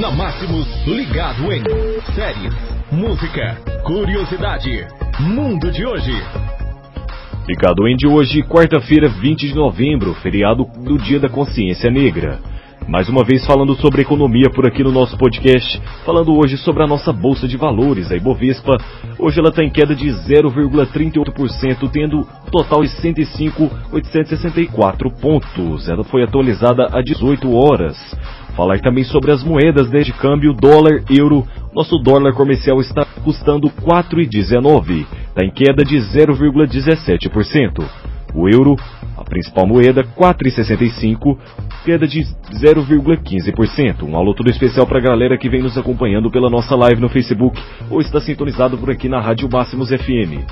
Na Máximos, ligado em séries, música, curiosidade, mundo de hoje. Ligado em de hoje, quarta-feira, 20 de novembro, feriado do Dia da Consciência Negra. Mais uma vez falando sobre economia por aqui no nosso podcast, falando hoje sobre a nossa bolsa de valores, a Ibovespa. Hoje ela está em queda de 0,38%, tendo total de 105.864 pontos. Ela foi atualizada há 18 horas. Falar também sobre as moedas né, de câmbio dólar, euro. Nosso dólar comercial está custando 4,19, está em queda de 0,17%. O euro, a principal moeda, 4,65, queda de 0,15%. Um alô todo especial para a galera que vem nos acompanhando pela nossa live no Facebook ou está sintonizado por aqui na Rádio Máximos FM.